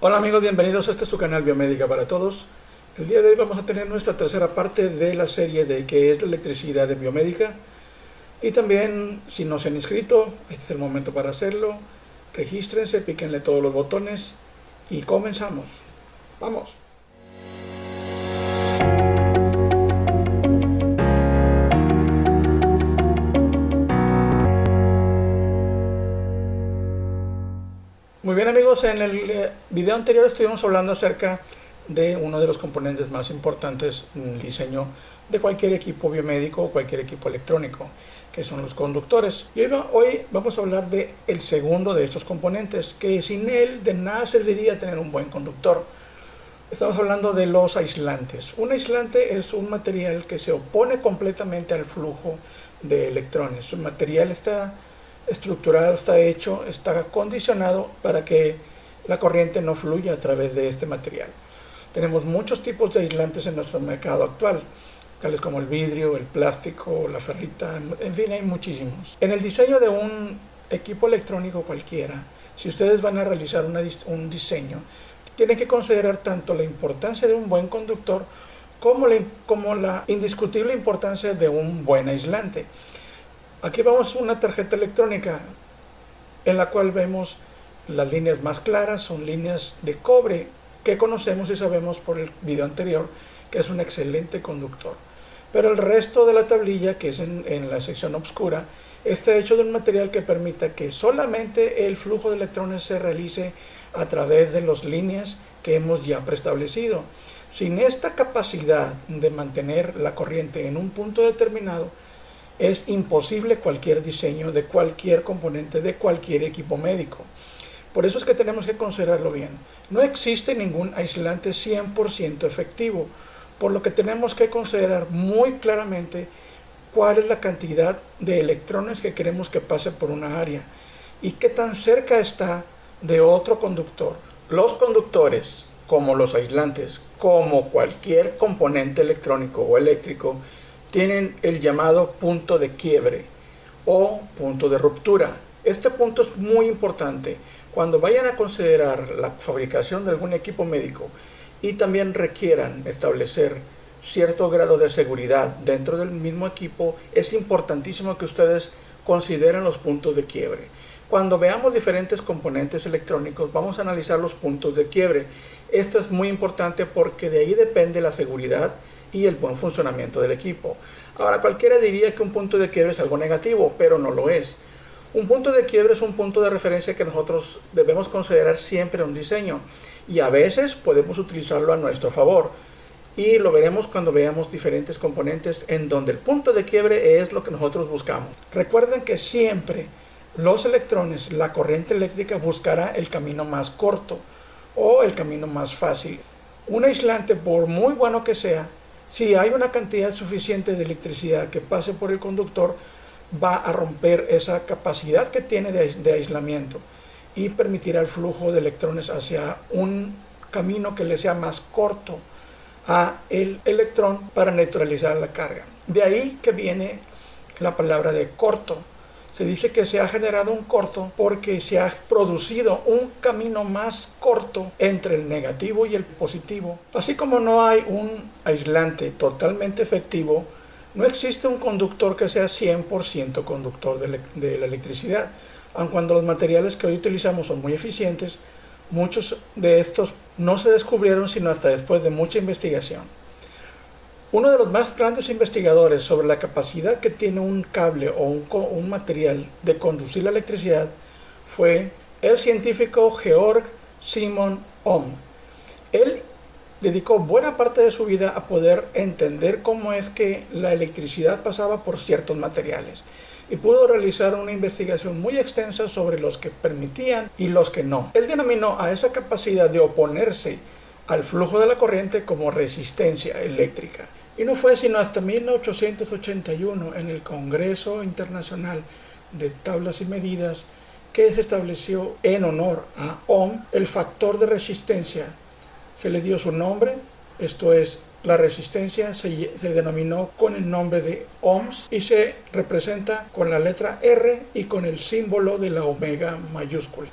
Hola amigos, bienvenidos a este su canal Biomédica para Todos. El día de hoy vamos a tener nuestra tercera parte de la serie de qué es la electricidad en biomédica. Y también, si no se han inscrito, este es el momento para hacerlo. Regístrense, píquenle todos los botones y comenzamos. ¡Vamos! Bien amigos, en el eh, video anterior estuvimos hablando acerca de uno de los componentes más importantes en el diseño de cualquier equipo biomédico o cualquier equipo electrónico, que son los conductores. Y hoy vamos a hablar de el segundo de estos componentes, que sin él de nada serviría tener un buen conductor. Estamos hablando de los aislantes. Un aislante es un material que se opone completamente al flujo de electrones. Su material está estructurado, está hecho, está condicionado para que la corriente no fluya a través de este material. Tenemos muchos tipos de aislantes en nuestro mercado actual, tales como el vidrio, el plástico, la ferrita, en fin, hay muchísimos. En el diseño de un equipo electrónico cualquiera, si ustedes van a realizar un diseño, tienen que considerar tanto la importancia de un buen conductor como como la indiscutible importancia de un buen aislante. Aquí vemos una tarjeta electrónica en la cual vemos las líneas más claras, son líneas de cobre que conocemos y sabemos por el video anterior que es un excelente conductor. Pero el resto de la tablilla, que es en, la sección oscura, está hecho de un material que permita que solamente el flujo de electrones se realice a través de las líneas que hemos ya preestablecido. Sin esta capacidad de mantener la corriente en un punto determinado, es imposible cualquier diseño de cualquier componente de cualquier equipo médico. Por eso es que tenemos que considerarlo bien. No existe ningún aislante 100% efectivo, por lo que tenemos que considerar muy claramente cuál es la cantidad de electrones que queremos que pase por una área y qué tan cerca está de otro conductor. Los conductores, como los aislantes, como cualquier componente electrónico o eléctrico, tienen el llamado punto de quiebre o punto de ruptura. Este punto es muy importante cuando vayan a considerar la fabricación de algún equipo médico y también requieran establecer cierto grado de seguridad dentro del mismo equipo, es importantísimo que ustedes consideren los puntos de quiebre. Cuando veamos diferentes componentes electrónicos, vamos a analizar los puntos de quiebre. Esto es muy importante porque de ahí depende la seguridad y el buen funcionamiento del equipo. Ahora, cualquiera diría que un punto de quiebre es algo negativo, pero no lo es. Un punto de quiebre es un punto de referencia que nosotros debemos considerar siempre en un diseño y a veces podemos utilizarlo a nuestro favor. Y lo veremos cuando veamos diferentes componentes en donde el punto de quiebre es lo que nosotros buscamos. Recuerden que siempre los electrones, la corriente eléctrica buscará el camino más corto o el camino más fácil. Un aislante, por muy bueno que sea, si hay una cantidad suficiente de electricidad que pase por el conductor, va a romper esa capacidad que tiene de, aislamiento y permitirá el flujo de electrones hacia un camino que le sea más corto a el electrón para neutralizar la carga. De ahí que viene la palabra de corto. Se dice que se ha generado un corto porque se ha producido un camino más corto entre el negativo y el positivo. Así como no hay un aislante totalmente efectivo, no existe un conductor que sea 100% conductor de, la electricidad. Aun cuando los materiales que hoy utilizamos son muy eficientes, muchos de estos no se descubrieron sino hasta después de mucha investigación. Uno de los más grandes investigadores sobre la capacidad que tiene un cable o un, material de conducir la electricidad fue el científico Georg Simon Ohm. Él dedicó buena parte de su vida a poder entender cómo es que la electricidad pasaba por ciertos materiales y pudo realizar una investigación muy extensa sobre los que permitían y los que no. Él denominó a esa capacidad de oponerse al flujo de la corriente como resistencia eléctrica. Y no fue sino hasta 1881 en el Congreso Internacional de Tablas y Medidas que se estableció en honor a Ohm el factor de resistencia. Se le dio su nombre, esto es, la resistencia se, denominó con el nombre de ohms y se representa con la letra R y con el símbolo de la omega mayúscula.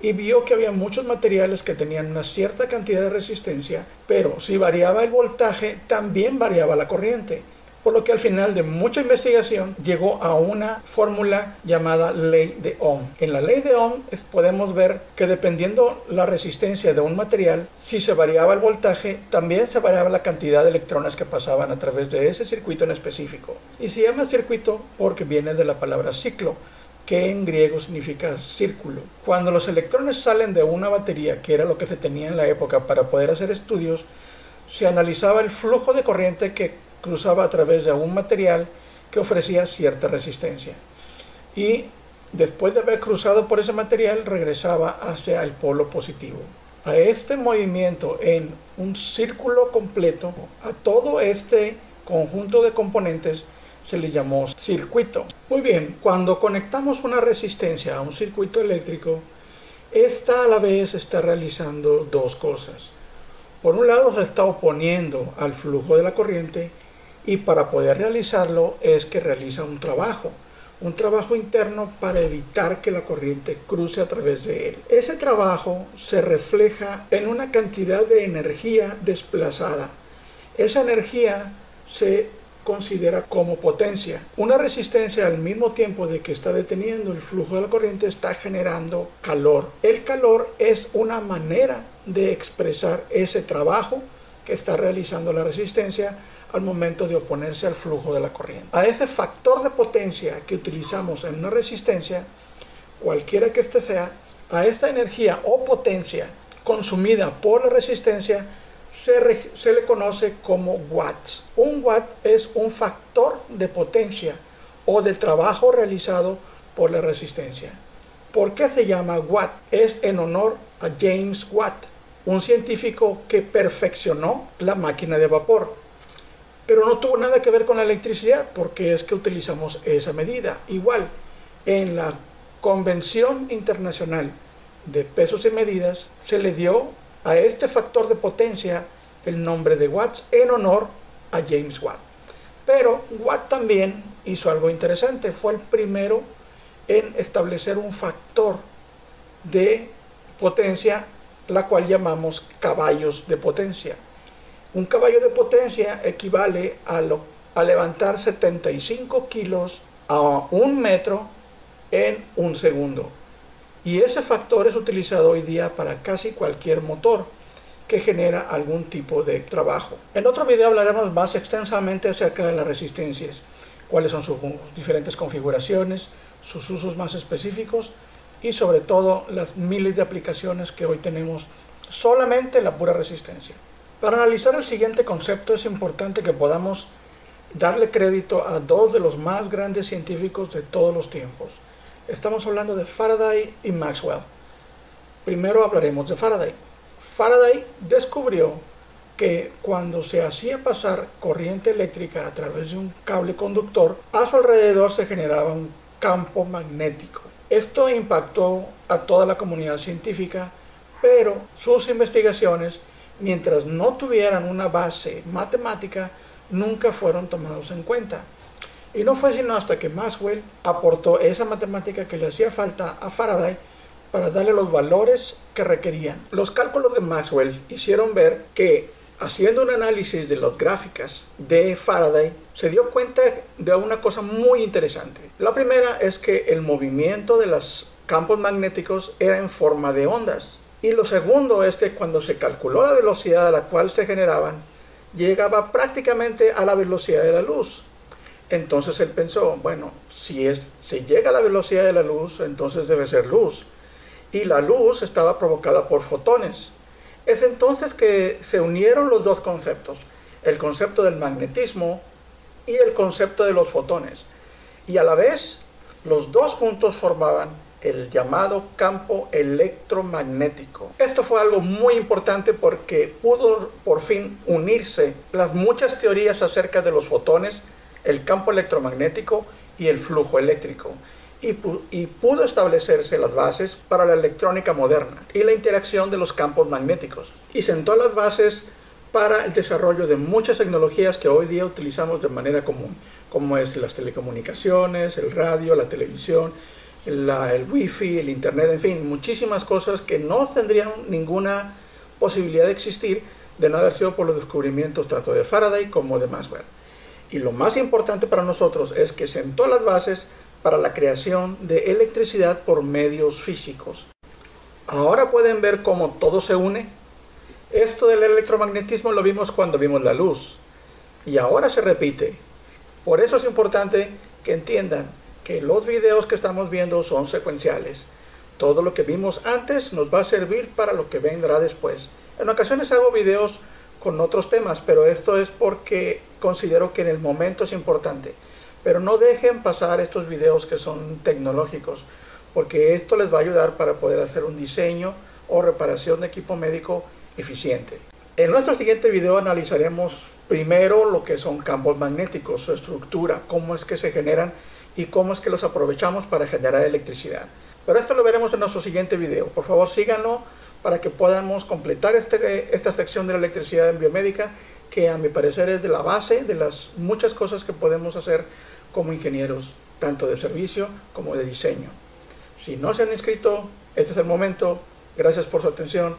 Y vio que había muchos materiales que tenían una cierta cantidad de resistencia, pero si variaba el voltaje, también variaba la corriente. Por lo que al final de mucha investigación llegó a una fórmula llamada ley de Ohm. En la ley de Ohm podemos ver que dependiendo la resistencia de un material, si se variaba el voltaje, también se variaba la cantidad de electrones que pasaban a través de ese circuito en específico. Y se llama circuito porque viene de la palabra ciclo que en griego significa círculo. Cuando los electrones salen de una batería, que era lo que se tenía en la época para poder hacer estudios, se analizaba el flujo de corriente que cruzaba a través de un material que ofrecía cierta resistencia. Y después de haber cruzado por ese material, regresaba hacia el polo positivo. A este movimiento en un círculo completo, a todo este conjunto de componentes, se le llamó circuito. Muy bien, cuando conectamos una resistencia a un circuito eléctrico, esta a la vez está realizando dos cosas. Por un lado se está oponiendo al flujo de la corriente y para poder realizarlo es que realiza un trabajo, un trabajo interno para evitar que la corriente cruce a través de él. Ese trabajo se refleja en una cantidad de energía desplazada. Esa energía se considera como potencia. Una resistencia al mismo tiempo de que está deteniendo el flujo de la corriente está generando calor. El calor es una manera de expresar ese trabajo que está realizando la resistencia al momento de oponerse al flujo de la corriente. A ese factor de potencia que utilizamos en una resistencia, cualquiera que éste sea, a esta energía o potencia consumida por la resistencia, se, le conoce como watts. Un watt es un factor de potencia o de trabajo realizado por la resistencia. ¿Por qué se llama watt? Es en honor a James Watt, un científico que perfeccionó la máquina de vapor. Pero no tuvo nada que ver con la electricidad, porque es que utilizamos esa medida. Igual, en la Convención Internacional de Pesos y Medidas se le dio a este factor de potencia el nombre de Watts en honor a James Watt. Pero Watt también hizo algo interesante, fue el primero en establecer un factor de potencia, la cual llamamos caballos de potencia. Un caballo de potencia equivale a, a levantar 75 kilos a un metro en un segundo. Y ese factor es utilizado hoy día para casi cualquier motor que genera algún tipo de trabajo. En otro video hablaremos más extensamente acerca de las resistencias, cuáles son sus diferentes configuraciones, sus usos más específicos y sobre todo las miles de aplicaciones que hoy tenemos solamente la pura resistencia. Para analizar el siguiente concepto es importante que podamos darle crédito a dos de los más grandes científicos de todos los tiempos, Estamos hablando de Faraday y Maxwell. Primero hablaremos de Faraday. Faraday descubrió que cuando se hacía pasar corriente eléctrica a través de un cable conductor, a su alrededor se generaba un campo magnético. Esto impactó a toda la comunidad científica, pero sus investigaciones, mientras no tuvieran una base matemática, nunca fueron tomados en cuenta. Y no fue sino hasta que Maxwell aportó esa matemática que le hacía falta a Faraday para darle los valores que requerían. Los cálculos de Maxwell hicieron ver que haciendo un análisis de las gráficas de Faraday, se dio cuenta de una cosa muy interesante. La primera es que el movimiento de los campos magnéticos era en forma de ondas. Y lo segundo es que cuando se calculó la velocidad a la cual se generaban, llegaba prácticamente a la velocidad de la luz. Entonces él pensó, bueno, si es, se llega a la velocidad de la luz, entonces debe ser luz. Y la luz estaba provocada por fotones. Es entonces que se unieron los dos conceptos, el concepto del magnetismo y el concepto de los fotones. Y a la vez, los dos juntos formaban el llamado campo electromagnético. Esto fue algo muy importante porque pudo por fin unirse las muchas teorías acerca de los fotones el campo electromagnético y el flujo eléctrico, y, pudo establecerse las bases para la electrónica moderna y la interacción de los campos magnéticos, y sentó las bases para el desarrollo de muchas tecnologías que hoy día utilizamos de manera común, como es las telecomunicaciones, el radio, la televisión, el wifi, el internet, en fin, muchísimas cosas que no tendrían ninguna posibilidad de existir de no haber sido por los descubrimientos tanto de Faraday como de Maxwell. Y lo más importante para nosotros es que sentó las bases para la creación de electricidad por medios físicos. Ahora pueden ver cómo todo se une. Esto del electromagnetismo lo vimos cuando vimos la luz. Y ahora se repite. Por eso es importante que entiendan que los videos que estamos viendo son secuenciales. Todo lo que vimos antes nos va a servir para lo que vendrá después. En ocasiones hago videos con otros temas, pero esto es porque considero que en el momento es importante. Pero no dejen pasar estos videos que son tecnológicos, porque esto les va a ayudar para poder hacer un diseño o reparación de equipo médico eficiente. En nuestro siguiente video analizaremos primero lo que son campos magnéticos, su estructura, cómo es que se generan y cómo es que los aprovechamos para generar electricidad. Pero esto lo veremos en nuestro siguiente video. Por favor síganlo para que podamos completar este, esta sección de la electricidad en biomédica, que a mi parecer es de la base de las muchas cosas que podemos hacer como ingenieros, tanto de servicio como de diseño. Si no se han inscrito, este es el momento. Gracias por su atención.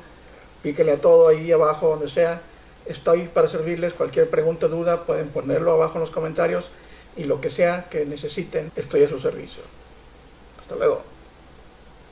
Píquenle a todo ahí abajo, donde sea. Estoy para servirles. Cualquier pregunta o duda pueden ponerlo abajo en los comentarios y lo que sea que necesiten, estoy a su servicio. Hasta luego.